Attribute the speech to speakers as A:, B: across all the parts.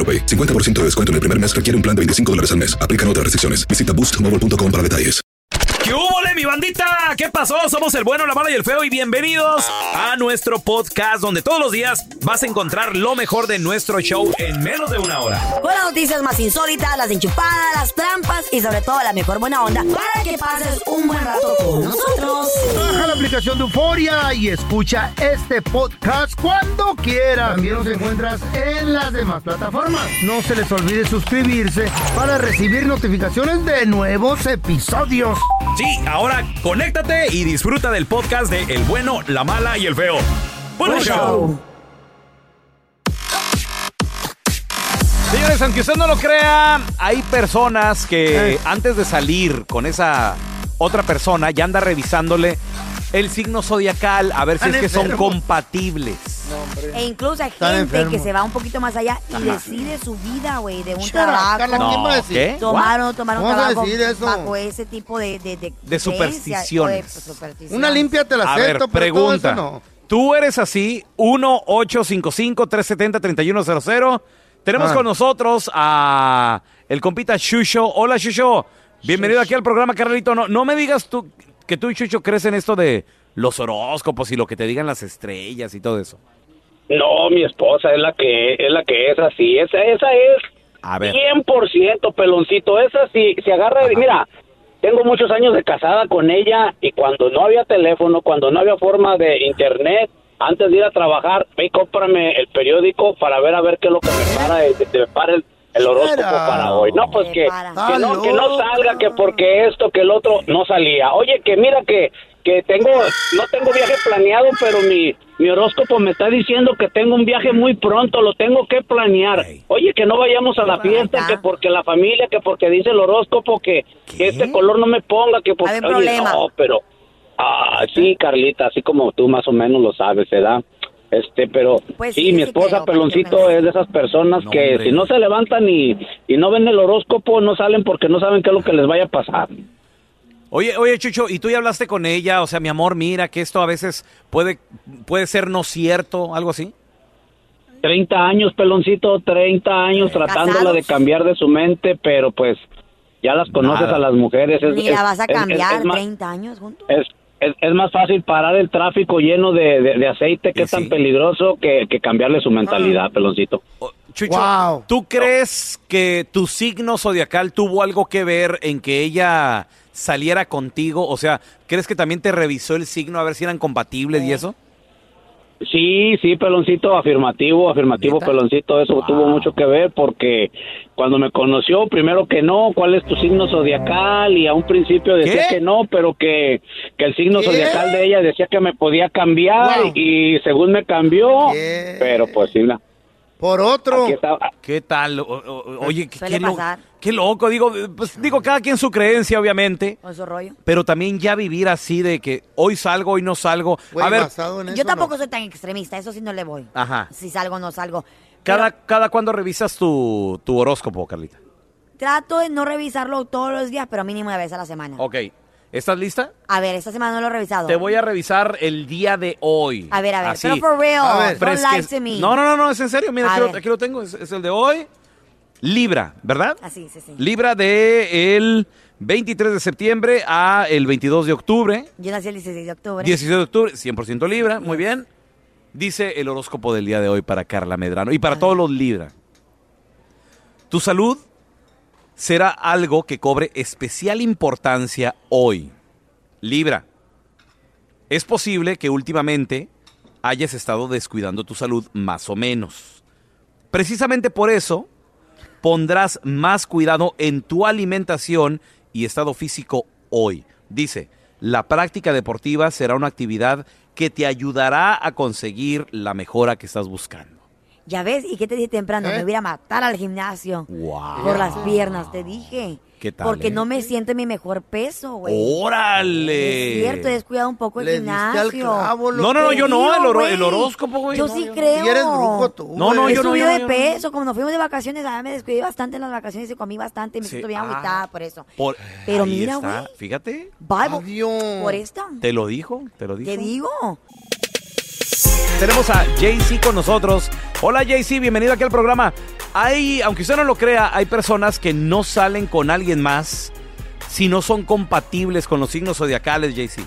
A: AroPay. 50% de descuento en el primer mes requiere un plan de 25 dólares al mes. Aplican otras restricciones. Visita boostmobile.com para detalles.
B: ¿Qué hubo, mi bandita? ¿Qué pasó? Somos el bueno, la mala y el feo y bienvenidos a nuestro podcast donde todos los días vas a encontrar lo mejor de nuestro show en menos de una hora.
C: Con las noticias más insólitas, las enchupadas, las trampas y sobre todo la mejor buena onda para que pases un buen rato con nosotros.
D: Aplicación de Euforia y escucha este podcast cuando quieras. También nos encuentras en las demás plataformas. No se les olvide suscribirse para recibir notificaciones de nuevos episodios.
B: Sí, ahora conéctate y disfruta del podcast de El bueno, la mala y el feo. ¡Buen
D: Buen
B: show!
D: show.
B: Señores, aunque usted no lo crea, hay personas que
D: Eh.
B: antes de salir con esa otra persona ya anda revisándole el signo zodiacal a ver si es que son
D: enfermos.
B: compatibles.
C: E incluso hay
D: Están
C: gente
D: enfermos.
C: que se va un poquito más allá y decide su vida, güey, de un
D: up,
C: trabajo.
D: Carla, ¿quién va a decir?
B: ¿qué?
C: Tomar o tomar un
D: ¿Cómo vas a
C: trabajo
D: decir eso?
C: bajo ese tipo de de, de,
B: supersticiones.
C: supersticiones.
D: Una limpia te la
B: A
D: acepto,
B: ver,
D: pero todo
B: pregunta.
D: eso no.
B: Tú eres así, 1-855-370-3100. Tenemos
D: Ah.
B: con nosotros a el compita Shusho. Hola, Shusho. Bienvenido aquí al programa, Carlito. No, no me digas tú que tú y Shusho crees en esto de los horóscopos y lo que te digan las estrellas y todo eso.
E: No, mi esposa es la que es la que es así. Esa esa es
B: A ver.
E: 100% peloncito. Esa sí se agarra de, mira, tengo muchos años de casada con ella y cuando no había teléfono, cuando no había forma de internet, antes de ir a trabajar, ve y cómprame el periódico para ver a ver qué es lo que me para, de- de- para el, el horóscopo
D: Era.
E: para hoy. No, pues
C: Me
E: que, que no, que no salga, que porque esto, que el otro no salía. Oye, que mira que que tengo, no tengo viaje planeado, pero mi, mi horóscopo me está diciendo que tengo un viaje muy pronto, lo tengo que planear. Oye, que no vayamos a la fiesta, que porque la familia, que porque dice el horóscopo, que, que este color no me ponga, que porque... Oye,
C: problema.
E: no, pero... Ah, sí, Carlita, así como tú más o menos lo sabes, ¿verdad? Este, pero
C: Pues
E: sí,
C: sí,
E: mi
C: sí
E: esposa
C: creo,
E: Peloncito es de esas personas
B: No,
E: que
B: hombre.
E: si no se levantan y, y no ven el horóscopo, no salen porque no saben qué es lo que les vaya a pasar.
B: Oye, oye, Chucho, ¿y tú ya hablaste con ella? O sea, mi amor, mira que esto a veces puede, puede ser no cierto, algo así.
E: 30 años, Peloncito, 30 años tratándola
C: ¿Casados?
E: de cambiar de su mente, pero pues ya las conoces
B: Nada.
E: a las mujeres. Es,
C: Ni
E: es-
C: la vas a
E: es- es-
C: cambiar
E: es más-
C: 30 años juntos.
E: Es, es, más fácil parar el tráfico lleno de, de- de aceite que
B: Y
E: es tan
B: sí.
E: peligroso que, que cambiarle su mentalidad, Peloncito.
B: Chucho,
D: Wow.
B: ¿tú crees que tu signo zodiacal tuvo algo que ver en que ella saliera contigo? O sea, ¿crees que también te revisó el signo a ver si eran compatibles y eso?
E: Sí, sí, Peloncito, afirmativo, afirmativo,
D: ¿Neta?
E: Peloncito, eso tuvo mucho que ver porque cuando me conoció, primero que no, cuál es tu signo zodiacal y a un principio decía
B: ¿Qué?
E: que no, pero que, que el signo
D: ¿Qué?
E: zodiacal de ella decía que me podía cambiar
D: Wow.
E: y según me cambió,
D: ¿Qué?
E: pero pues sí, la-
D: Por otro.
B: ¿Qué tal? O- o- oye, qué,
C: Suele
B: qué lo-
C: pasar.
B: qué loco. Digo, pues digo, cada quien su creencia, obviamente.
C: Con su rollo.
B: Pero también ya vivir así de que hoy salgo, hoy no salgo.
D: Güey,
B: a ver,
D: basado en
C: Yo tampoco
D: no.
C: soy tan extremista, eso sí no le voy.
B: Ajá.
C: Si salgo o no salgo.
B: cada,
C: Pero,
B: cada cuando revisas tu, tu horóscopo, Carlita.
C: trato de no revisarlo todos los días, pero mínimo una vez a la semana.
B: Ok. ¿Estás lista?
C: A ver, esta semana no lo he revisado.
B: Te voy a revisar el día de hoy.
C: A ver, a ver,
B: Así.
C: pero for real,
D: A ver.
C: don't lie to me.
B: No, no, no, no, es en serio. Mira,
C: A
B: aquí lo,
C: ver.
B: aquí lo tengo. Es, es el de hoy. Libra, ¿verdad?
C: Así, sí, sí.
B: Libra de el 23 de septiembre a el 22 de octubre.
C: Yo nací el 16 de octubre.
B: 16 de octubre, 100% Libra, muy bien. Dice el horóscopo del día de hoy para Carla Medrano y para todos los Libra. Tu salud será algo que cobre especial importancia hoy. Libra, es posible que últimamente hayas estado descuidando tu salud más o menos. Precisamente por eso pondrás más cuidado en tu alimentación y estado físico hoy. Dice, la práctica deportiva será una actividad que te ayudará a conseguir la mejora que estás buscando.
C: Ya ves, ¿y qué te dije temprano?
D: ¿Eh?
C: Me voy a matar al gimnasio.
B: Wow.
C: Por las piernas, te dije.
B: ¿Qué tal,
C: Porque
B: eh?
C: no me siento en mi mejor peso, güey.
B: ¡Órale!
C: Es cierto, he descuidado un poco el
D: Le diste
C: gimnasio.
D: al clavo,
B: No, no, no,
C: Te
B: yo no, el, oro-
C: güey.
B: el horóscopo, güey.
C: Yo
B: no,
C: sí
B: yo
C: creo.
D: Y eres brujo tú.
B: No, no, yo no,
C: subido
B: yo no,
C: de
B: yo no.
C: peso, como nos fuimos de vacaciones, ah, me descuidé bastante en las vacaciones y comí bastante y me
B: Sí,
C: siento bien
B: ah,
C: agüitada por eso.
B: Por-
C: Pero
B: ahí
C: mira, güey.
B: Fíjate,
C: Bible,
D: Adiós.
C: por esto.
B: te lo dijo, te lo dijo.
C: ¿Qué digo?
B: Tenemos a JC con nosotros. Hola JC, bienvenido aquí al programa. Hay, aunque usted no lo crea, hay personas que no salen con alguien más si no son compatibles con los signos zodiacales, JC.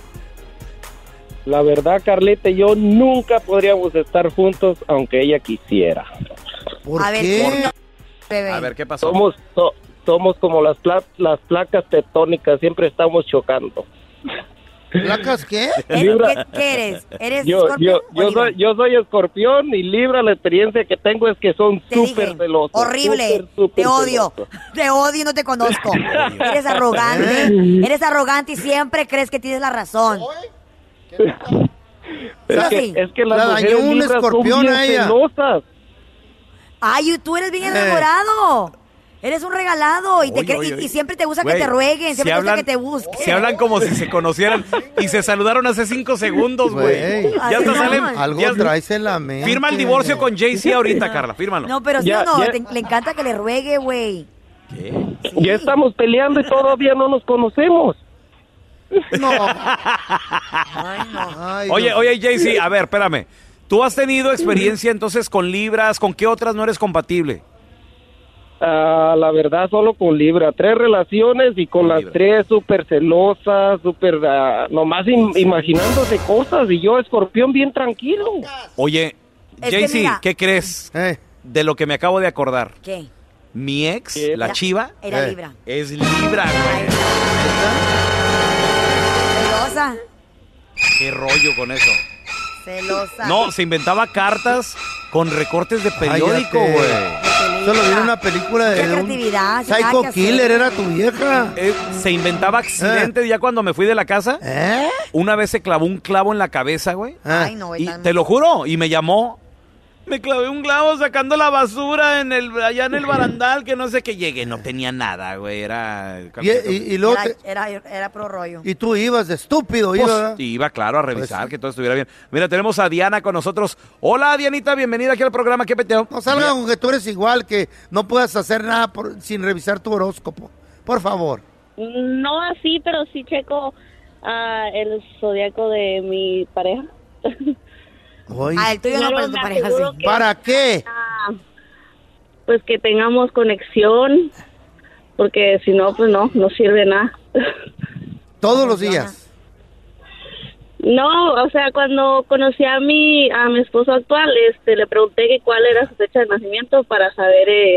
F: La verdad, Carlita y yo nunca podríamos estar juntos aunque ella quisiera.
D: ¿Por
C: a ver,
D: qué?
C: ¿por qué, bebé?
B: A ver, ¿qué pasó?
F: Somos so- somos como las pla- las placas tectónicas, siempre estamos chocando.
D: ¿Placas qué?
C: ¿Eres-
F: Libra.
C: ¿Qué, qué eres? ¿Eres
F: Yo
C: escorpión
F: yo
C: o
F: yo
C: Libra?
F: soy yo soy escorpión y Libra la experiencia que tengo es que son súper celosos.
C: Horrible. te odio. Te odio y no te conozco. Eres arrogante. Eres arrogante y siempre crees que tienes la razón.
F: Es que, es que las
D: La
F: mujeres
D: un
F: Libras son bien
D: a ella.
F: celosas.
C: Ay, tú eres bien
D: Eh.
C: Eres un regalado y, te
B: Oye,
C: y-
B: oye.
C: y siempre te gusta que te rueguen,
B: si
C: siempre te
B: hablan-
C: gusta que te busquen.
B: Se hablan como si se conocieran y se saludaron hace cinco segundos, güey. Ya hasta salen.
D: Algo
B: ya-
D: traes en la mente.
B: Firma el divorcio con JC ahorita, Carla, fírmalo.
C: No, pero sí
F: Ya,
C: o no,
F: ya.
C: te- le encanta que le ruegue, güey.
B: ¿Qué?
C: Sí.
F: Ya estamos peleando y todavía no nos conocemos.
D: No.
C: Ay, no.
D: Ay,
B: Oye, oye, JC, a ver, espérame. ¿Tú has tenido experiencia entonces con libras? ¿Con qué otras no eres compatible?
F: Ah, la verdad, solo con Libra. Tres relaciones y con
B: Con
F: las
B: Libra.
F: tres súper celosas, súper... ah, nomás im- imaginándose cosas y yo, escorpión, bien tranquilo.
B: Oye,
C: mira-
B: ¿qué crees
D: Eh,
B: de lo que me acabo de acordar?
C: ¿Qué?
B: Mi ex,
F: ¿Qué?
B: la chiva,
C: Era
D: Eh.
C: Libra.
B: es libra, güey.
C: Celosa.
B: ¿Qué rollo con eso?
C: Celosa.
B: No, se inventaba cartas con recortes de periódico, güey.
D: Solo vi en una película de,
C: Qué
D: un
C: creatividad,
D: Psycho. Killer, era tu vieja.
B: Eh, se inventaba accidentes ya cuando me fui de la casa.
D: ¿Eh?
B: Una vez se clavó un clavo en la cabeza, güey.
D: Ah.
C: Ay, no, güey.
B: Y te lo juro, y me llamó. Me clavé un clavo sacando la basura en el allá en el barandal que no sé qué llegué, no tenía nada, güey, era
D: Y, y- y luego
C: Era,
D: te-
C: era, era pro rollo.
D: y tú ibas de estúpido,
B: Pues,
D: iba.
B: iba claro a revisar
D: Pues-
B: que todo estuviera bien. Mira, tenemos a Diana con nosotros. Hola, Dianita, bienvenida aquí al programa. ¿Qué peteo?
D: No salga con que tú eres igual, que no puedas hacer nada por- sin revisar tu horóscopo. Por favor.
G: No así, pero sí checo ah, el zodiaco de mi pareja.
C: Ah, el tuyo no,
G: Pero
C: tu pareja
G: aseguro
C: sí.
G: que-
D: ¿Para qué?
G: Ah, pues que tengamos conexión, porque si no, pues no, no sirve nada.
D: Todos los días.
G: No, o sea, cuando conocí a mi a mi esposo actual, este, le pregunté que cuál era su fecha de nacimiento para saber eh,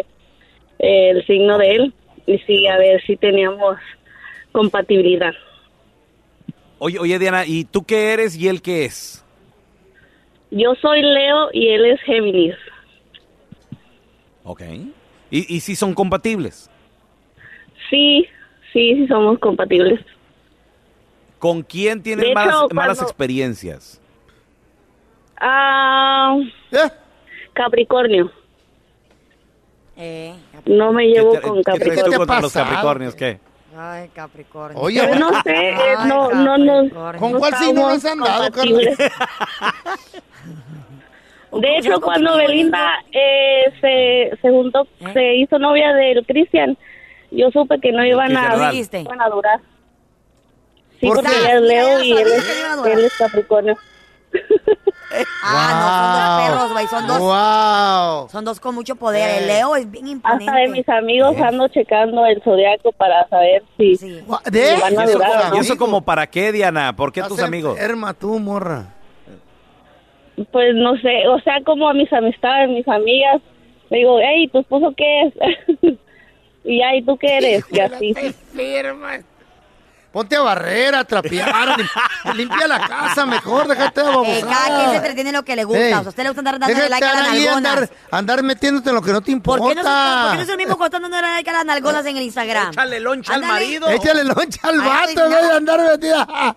G: eh, el signo de él y sí, a ver si teníamos compatibilidad.
B: Oye, oye, Diana, ¿y tú qué eres y él qué es?
G: Yo soy Leo y él es Géminis.
B: Ok. ¿Y, y si son compatibles?
G: Sí, sí, sí somos compatibles.
B: ¿Con quién malas,
G: hecho,
B: malas experiencias?
G: Ah,
D: ¿Eh?
G: Capricornio.
C: Eh,
G: No me
B: ¿Qué,
G: llevo
B: te-
G: con
B: qué
G: Capricornio.
B: tú
D: te
B: contra los
D: pasa?
B: Capricornios? ¿Qué?
C: Ay, Capricornio.
D: Oye,
G: no sé,
C: Ay,
G: no, no, no.
D: ¿Con cuál signo no has
G: estamos
D: andado,
G: compatibles. De hecho, cuando Belinda eh, se, se juntó,
C: ¿Eh?
G: se hizo novia del Cristian, yo supe que no iban a,
B: ¿verdad?
G: iban a durar. Sí,
D: ¿Por
G: porque
D: qué?
G: ella es Leo y él es,
C: durar.
G: él es Capricornio.
C: Ah, no, son dos perros, güey. Son dos,
D: Wow.
C: son dos con mucho poder. El Leo es bien imponente.
G: Hasta de mis amigos ando checando el zodiaco para saber si,
C: Sí.
D: ¿De?
G: si van
B: ¿Y
G: a
B: eso,
G: durar
B: como,
G: no.
B: ¿Y eso como para qué, Diana? ¿Por qué tus amigos?
D: enferma tú, morra.
G: Pues no sé, o sea, como a mis amistades, mis amigas, le digo, hey, ¿tu esposo qué es? y ya, ¿y tú qué eres? Y así.
D: Ponte a barrer, a trapear, lim- limpia la casa mejor, déjate de
C: Eh,
D: babosada.
C: cada quien se entretiene en lo que le gusta.
D: Ey.
C: O sea, a usted le gusta andar dando
D: Déjate
C: like a las nalgonas.
D: andar, andar metiéndote en lo que no te
C: ¿Por
D: importa.
C: qué, no se, ¿Por qué no es el mismo costando dando like a las nalgonas en el Instagram?
B: Échale loncha al marido.
D: Échale loncha al vato,
C: no.
D: de andar metida.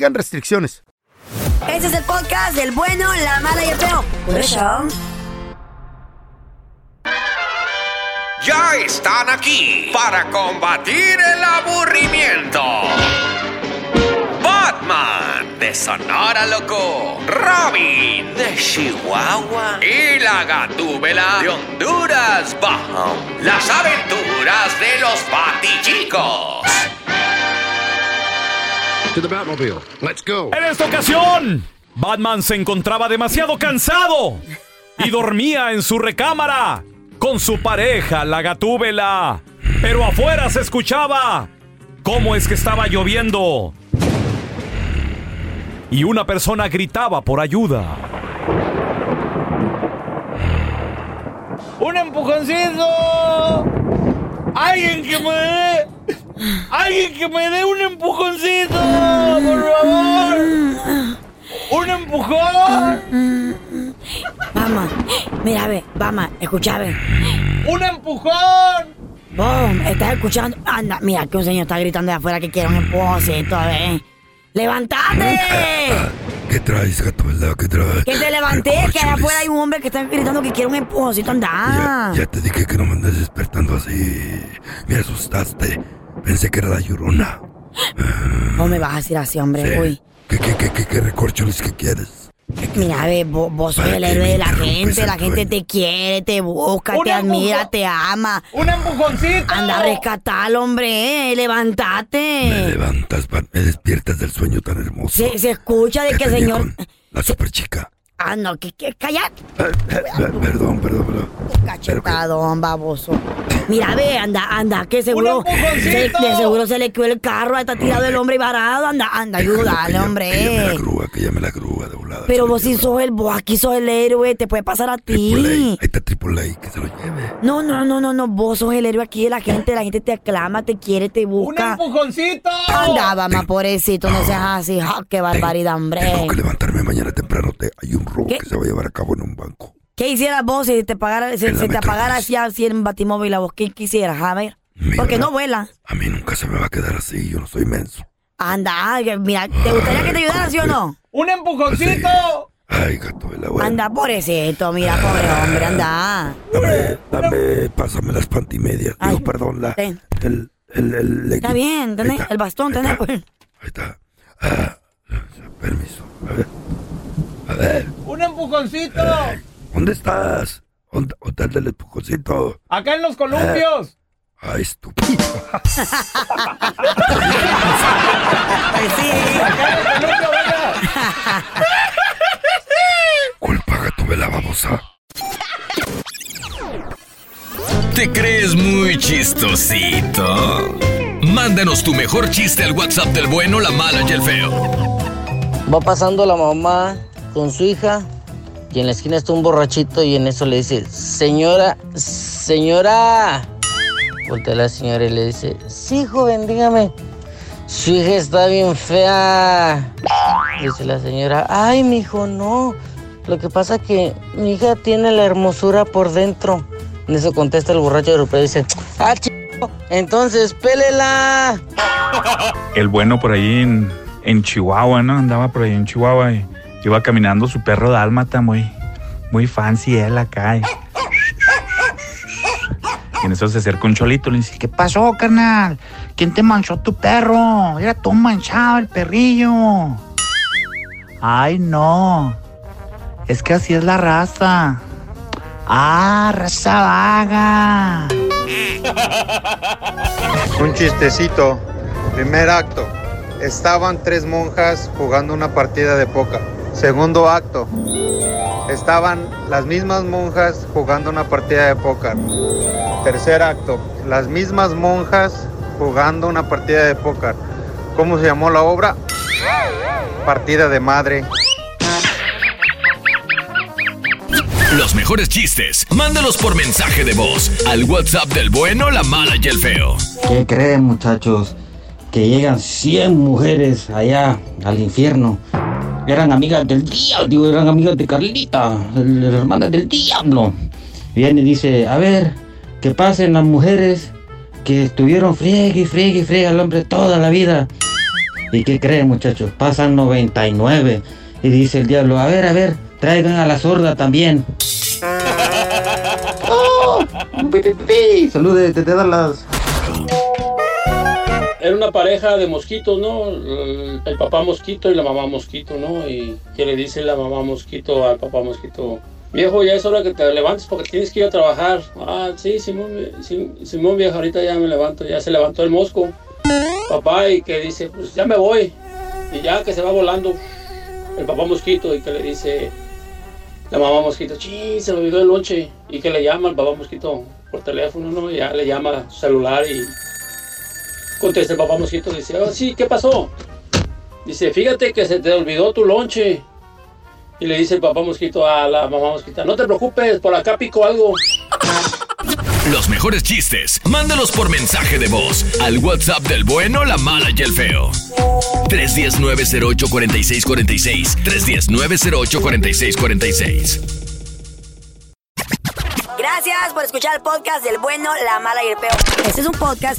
D: aplican restricciones.
C: Este es el podcast del bueno, la mala y el feo. Por eso.
H: Ya están aquí para combatir el aburrimiento. Batman de Sonora Loco, Robin de Chihuahua y la Gatúbela de Honduras Bajo. Las aventuras de los Batichicos.
I: To the Batmobile. Let's go.
J: En esta ocasión, Batman se encontraba demasiado cansado y dormía en su recámara con su pareja, la gatúbela. Pero afuera se escuchaba cómo es que estaba lloviendo. Y una persona gritaba por ayuda.
B: ¡Un empujoncito! ¡Alguien que me dé! ¡Alguien que me dé un empujoncito! ¡Por favor! ¡Un empujón!
C: Vamos, mira, ve, vamos, escucha, ve.
B: ¡Un empujón!
C: Boom, estás escuchando. Anda, mira que un señor está gritando de afuera que quiere un empujoncito, ve. ¡Levántate!
I: ¿Qué traes, Gatúbela? ¿Qué traes?
C: Que te levanté, que allá afuera hay un hombre que está gritando que quiere un empujoncito, anda.
I: Ya, ya te dije que no me andes despertando así. Me asustaste. Pensé que era la llorona.
C: ¿Cómo me vas a decir así, hombre?
I: Sí.
C: Uy.
I: ¿Qué, qué, qué, qué, qué recorcholis que quieres?
C: Mira, ve, vos, vos sos
I: ¿Para
C: el héroe
I: me
C: de la gente, la gente te quiere, te busca,
B: ¡Un
C: te admira, te ama.
B: ¡Un empujoncito!
C: Anda a rescatar, hombre, eh,
I: Me
C: levántate.
I: levantas, me despiertas del sueño tan hermoso.
C: Se, se escucha de que el
I: tenía
C: señor...
I: con La super chica.
C: Ah, no, que, que cállate,
I: perdón, perdón, perdón.
C: cachetadón, baboso. Mira, ve, anda, anda, que seguro... Se- de seguro se le quedó el carro, está tirado el hombre varado, anda, anda, ayúdale,
I: Que llame la
C: hombre.
I: grúa, que llame la grúa de.
C: Pero vos sí sos el, vos aquí sos el héroe, te puede pasar a
I: Triple A. Ahí
C: ti.
I: está Triple A, que se lo lleve.
C: No, no, no, no, no, vos sos el héroe aquí de la gente, la gente te aclama, te quiere, te
B: ¡Un
C: busca.
B: empujoncito!
C: Anda, mamá, pobrecito, no seas así. Ja, ¡Qué barbaridad, hombre!
I: Tengo que levantarme mañana temprano. Te, hay un robo
C: ¿Qué?
I: que se va a llevar a cabo en un banco.
C: ¿Qué hicieras vos si te pagara, si
I: la
C: te apagara
I: Metrópolis.
C: así, así en batimóvil a vos? ¿Qué quisieras? A ver.
I: Mira,
C: Porque no vuela.
I: A mí nunca se me va a quedar así. Yo no soy menso.
C: Anda, mira, ¿te gustaría que te ayudara, sí o no?
B: ¡Un empujoncito!
I: Ay, gato de la buena.
C: Anda, pobrecito, mira, pobre hombre, anda.
I: Dame, dame, pásame las pantimedias.
C: Ay,
I: Digo, perdón, la,
C: ten.
I: el, el, el,
C: Está bien,
I: Ahí
C: tenés
I: está,
C: el bastón,
I: ahí
C: tenés.
I: está,
C: pues.
I: Ahí está. Ah, permiso. A ver. A ver,
B: ¡Un empujoncito!
I: ¿dónde estás? ¿Dónde, anda el empujoncito?
B: ¡Acá en los columpios!
I: Ay, estúpido.
C: Sí.
I: Culpa, gato de la babosa.
H: ¿Te crees muy chistosito? Mándanos tu mejor chiste al WhatsApp del bueno, la mala y el feo.
K: Va pasando la mamá con su hija y en la esquina está un borrachito y en eso le dice, señora, señora. Voltea la señora y le dice, sí, joven, dígame. Su hija está bien fea. Dice la señora, ay, mi hijo, no. Lo que pasa que mi hija tiene la hermosura por dentro. En eso contesta el borracho europeo y dice, ah, ch Entonces, pélela.
L: El bueno por ahí en, en Chihuahua, ¿no? Andaba por ahí en Chihuahua y iba caminando su perro dálmata muy, muy fancy él acá. Y en eso se acerca un cholito y le dice, ¿qué pasó, carnal? ¿Quién te manchó tu perro? Era todo manchado el perrillo. Ay, no. Es que así es la raza. Ah, raza vaga.
M: Un chistecito. Primer acto. Estaban tres monjas jugando una partida de póker. Segundo acto. Estaban las mismas monjas jugando una partida de póker. Tercer acto. Las mismas monjas jugando una partida de póker. ¿Cómo se llamó la obra? Partida de madre.
H: Los mejores chistes, mándalos por mensaje de voz al WhatsApp del bueno, la mala y el feo.
N: ¿Qué creen, muchachos? Que llegan 100 mujeres allá al infierno. Eran amigas del diablo, eran amigas de Carlita, el- la hermana del diablo. Viene y dice, a ver, que pasen las mujeres que estuvieron friegue y friegue y friegue al hombre toda la vida. ¿Y qué creen, muchachos? Pasan 99. Y dice el diablo, a ver, a ver, traigan a la sorda también. ¡Oh! ¡Pi, pi, pi! Saludes desde Dallas.
O: Era una pareja de mosquitos, ¿no? El, papá mosquito y la mamá mosquito, ¿no? Y que le dice la mamá mosquito al papá mosquito, viejo, ya es hora que te levantes porque tienes que ir a trabajar. Ah, sí, Simón, Sim- Simón viejo, ahorita ya me levanto, ya se levantó el mosco. Papá y que dice, pues ya me voy. Y ya que se va volando el papá mosquito y que le dice la mamá mosquito, sí, se me olvidó el lonche. Y que le llama al papá mosquito por teléfono, ¿no? Ya le llama celular y Contesta el papá mosquito, dice, "Ah, sí, ¿qué pasó? Dice, fíjate que se te olvidó tu lonche. Y le dice el papá mosquito a la mamá mosquita, no te preocupes, por acá pico algo.
H: Los mejores chistes, mándalos por mensaje de voz al WhatsApp del bueno, la mala y el feo. 319-08-4646. 319-08-4646.
C: Gracias por escuchar el podcast del bueno, la mala y el peor. Este es un podcast